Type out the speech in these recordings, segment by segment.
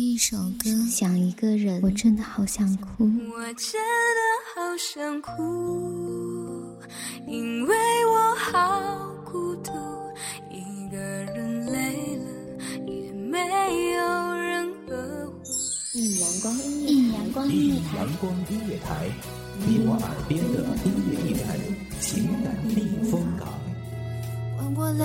一首歌，想一个人，我真的好想哭。我真的好想哭，因为我好孤独，一个人累了也没有人呵护。一阳光音乐，一阳光音乐台，阳光音乐台，你我耳边的音乐驿站，情感避风港。换我来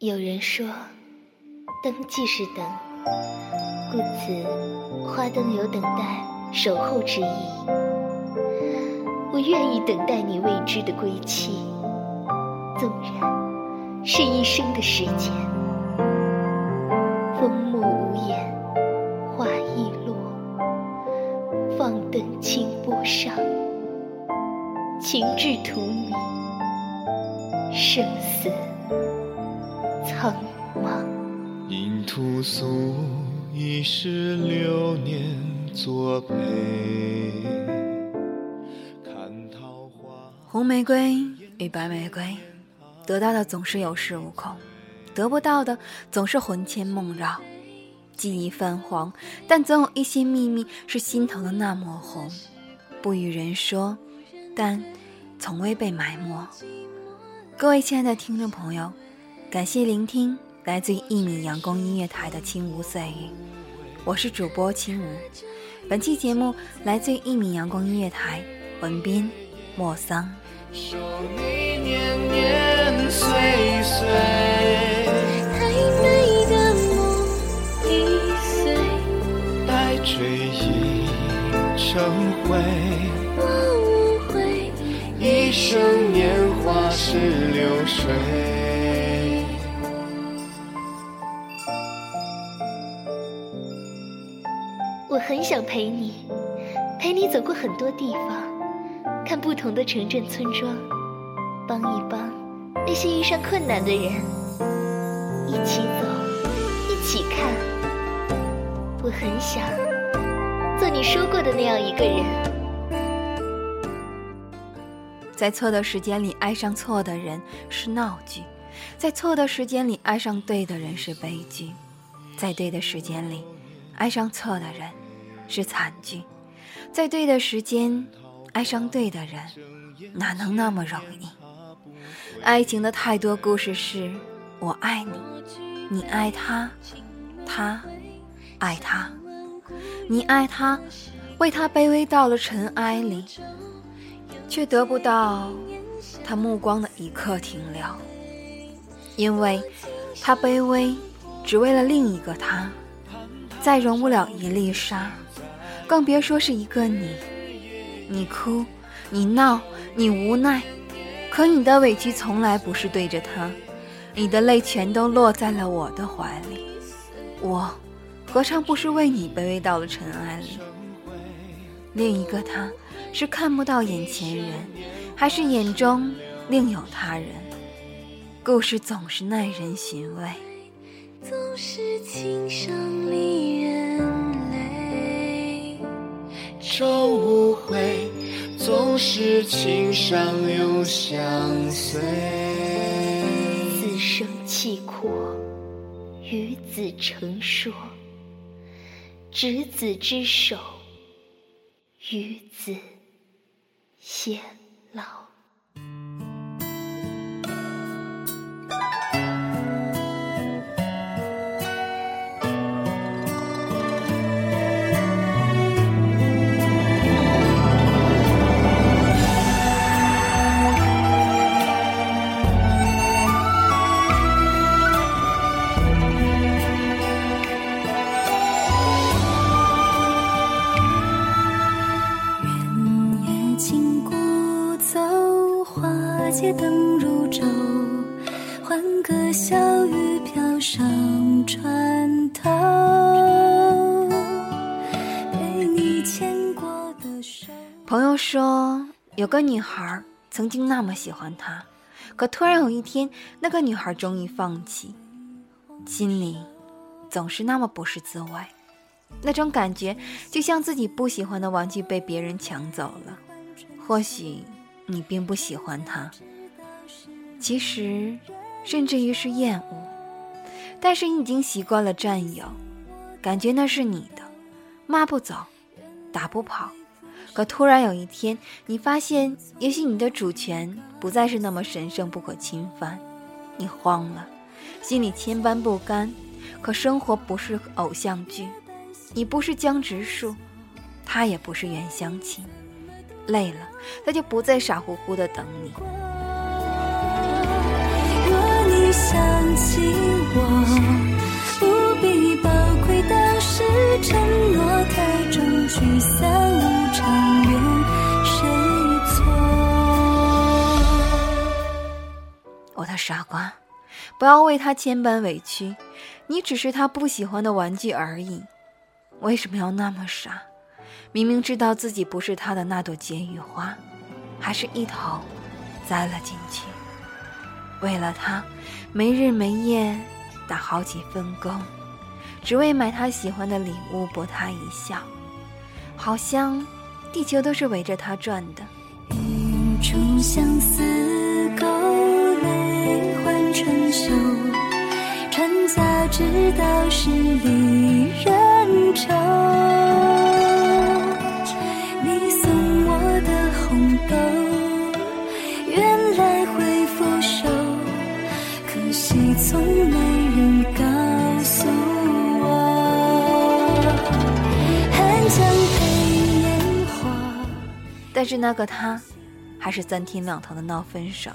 有人说，灯即是等，故此花灯有等待、守候之意。我愿意等待你未知的归期，纵然是一生的时间。风默无言，花易落，放灯清波上，情至荼蘼，生死。苍茫，因屠苏一世流年作陪。看桃花，红玫瑰与白玫瑰，得到的总是有恃无恐，得不到的总是魂牵梦绕。记忆泛黄，但总有一些秘密是心头的那抹红，不与人说，但从未被埋没。各位亲爱的听众朋友。感谢聆听来自于一米阳光音乐台的轻无碎语，我是主播轻无。本期节目来自于一米阳光音乐台，文斌莫桑。守你年年岁岁，太美的梦易碎，待追忆成灰。我无悔，一生年华是流水。很想陪你，陪你走过很多地方，看不同的城镇村庄，帮一帮那些遇上困难的人，一起走，一起看。我很想做你说过的那样一个人，在错的时间里爱上错的人是闹剧，在错的时间里爱上对的人是悲剧，在对的时间里爱上错的人。是惨剧，在对的时间爱上对的人，哪能那么容易？爱情的太多故事是：我爱你，你爱他，他爱他，你爱他，为他卑微到了尘埃里，却得不到他目光的一刻停留，因为他卑微，只为了另一个他，再容不了一粒沙。更别说是一个你，你哭，你闹，你无奈，可你的委屈从来不是对着他，你的泪全都落在了我的怀里，我何尝不是为你卑微到了尘埃里？另一个他，是看不到眼前人，还是眼中另有他人？故事总是耐人寻味，总是情伤离人。终无悔，纵是情伤留相随。此生契阔，与子成说；执子之手，与子偕老。街灯如昼，欢歌笑语飘上船头，陪你牵过的手。朋友说，有个女孩曾经那么喜欢他，可突然有一天，那个女孩终于放弃，心里总是那么不是滋味。那种感觉就像自己不喜欢的玩具被别人抢走了。或许你并不喜欢他，其实甚至于是厌恶，但是你已经习惯了占有，感觉那是你的，骂不走，打不跑。可突然有一天，你发现，也许你的主权不再是那么神圣不可侵犯，你慌了，心里千般不甘。可生活不是偶像剧。你不是江直树，他也不是袁湘琴。累了，他就不再傻乎乎的等你。若你想起我，不必宝贵的是承诺太重，聚散无常，怨谁错？我的傻瓜，不要为他千般委屈，你只是他不喜欢的玩具而已。为什么要那么傻？明明知道自己不是他的那朵解语花，还是一头栽了进去。为了他，没日没夜打好几份工，只为买他喜欢的礼物博他一笑，好像地球都是围着他转的。一出相思勾泪换春秋，船家知道是离人愁。从没人告诉我，但是那个他，还是三天两头的闹分手。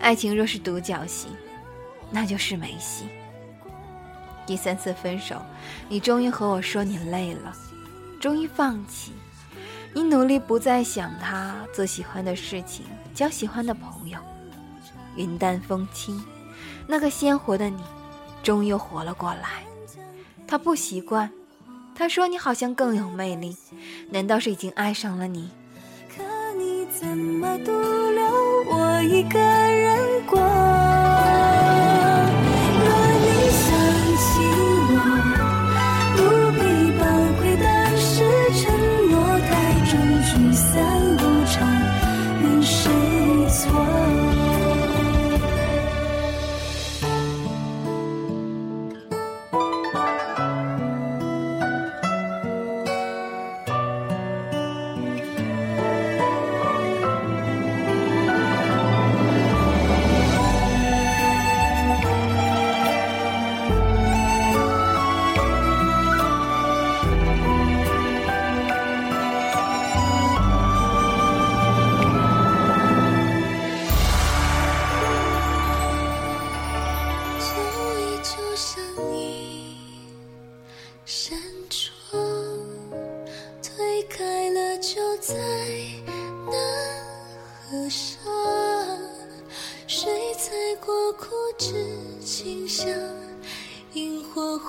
爱情若是独角戏，那就是没戏。第三次分手，你终于和我说你累了，终于放弃。你努力不再想他，做喜欢的事情，交喜欢的朋友。云淡风轻，那个鲜活的你，终于活了过来。他不习惯，他说你好像更有魅力。难道是已经爱上了你？可你怎么独留我一个人过？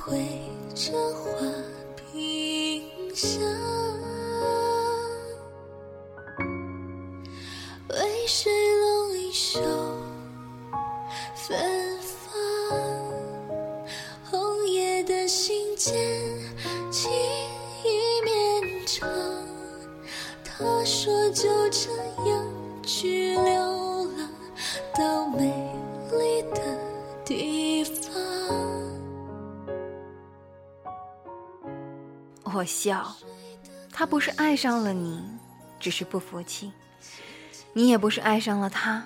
绘着画屏香。我笑，他不是爱上了你，只是不服气；你也不是爱上了他，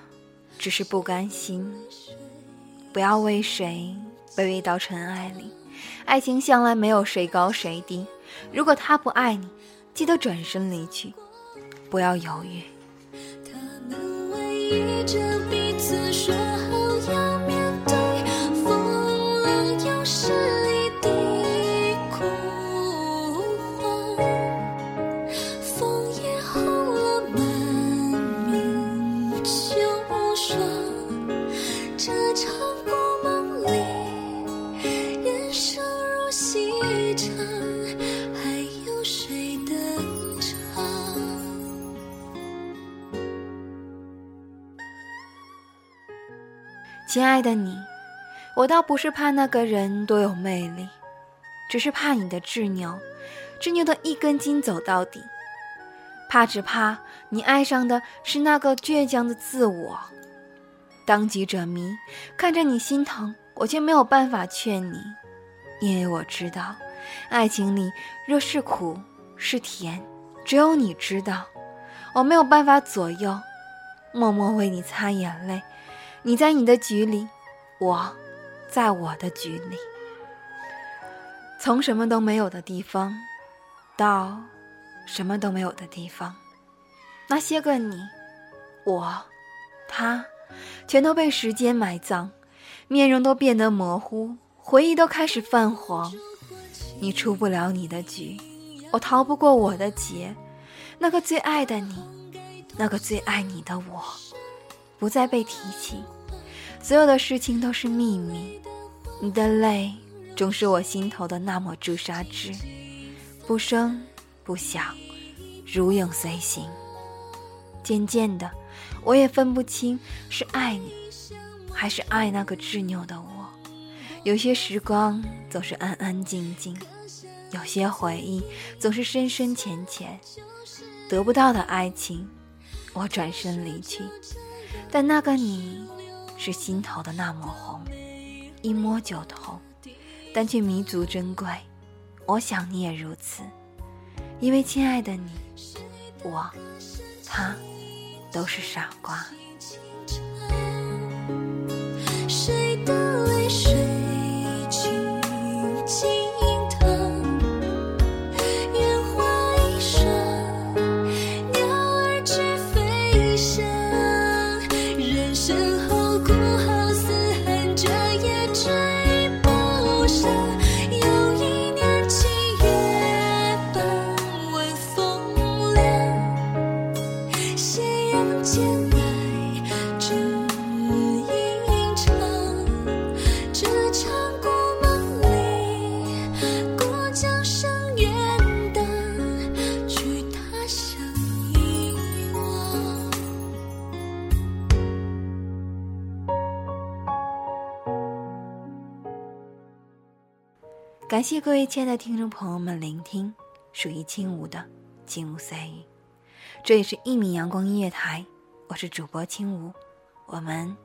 只是不甘心。不要为谁卑微到尘埃里，爱情向来没有谁高谁低。如果他不爱你，记得转身离去，不要犹豫。他们偎依着彼此，说好亲爱的你，我倒不是怕那个人多有魅力，只是怕你的执拗，执拗的一根筋走到底。怕只怕你爱上的是那个倔强的自我。当局者迷，看着你心疼，我却没有办法劝你，因为我知道，爱情里若是苦是甜，只有你知道。我没有办法左右，默默为你擦眼泪。你在你的局里，我在我的局里。从什么都没有的地方，到什么都没有的地方，那些个你，我，他，全都被时间埋葬，面容都变得模糊，回忆都开始泛黄。你出不了你的局，我逃不过我的劫。那个最爱的你，那个最爱你的我，不再被提起。所有的事情都是秘密。你的泪总是我心头的那抹朱砂痣，不声不响，如影随形。渐渐的，我也分不清是爱你，还是爱那个执拗的我。有些时光总是安安静静，有些回忆总是深深浅浅。得不到的爱情，我转身离去，但那个你，是心头的那抹红，一摸就痛，但却弥足珍贵。我想你也如此，因为亲爱的你，我，他，都是傻瓜。感谢各位亲爱的听众朋友们聆听属于轻舞的轻舞碎语，这也是一米阳光音乐台，我是主播轻舞，我们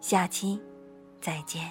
下期再见。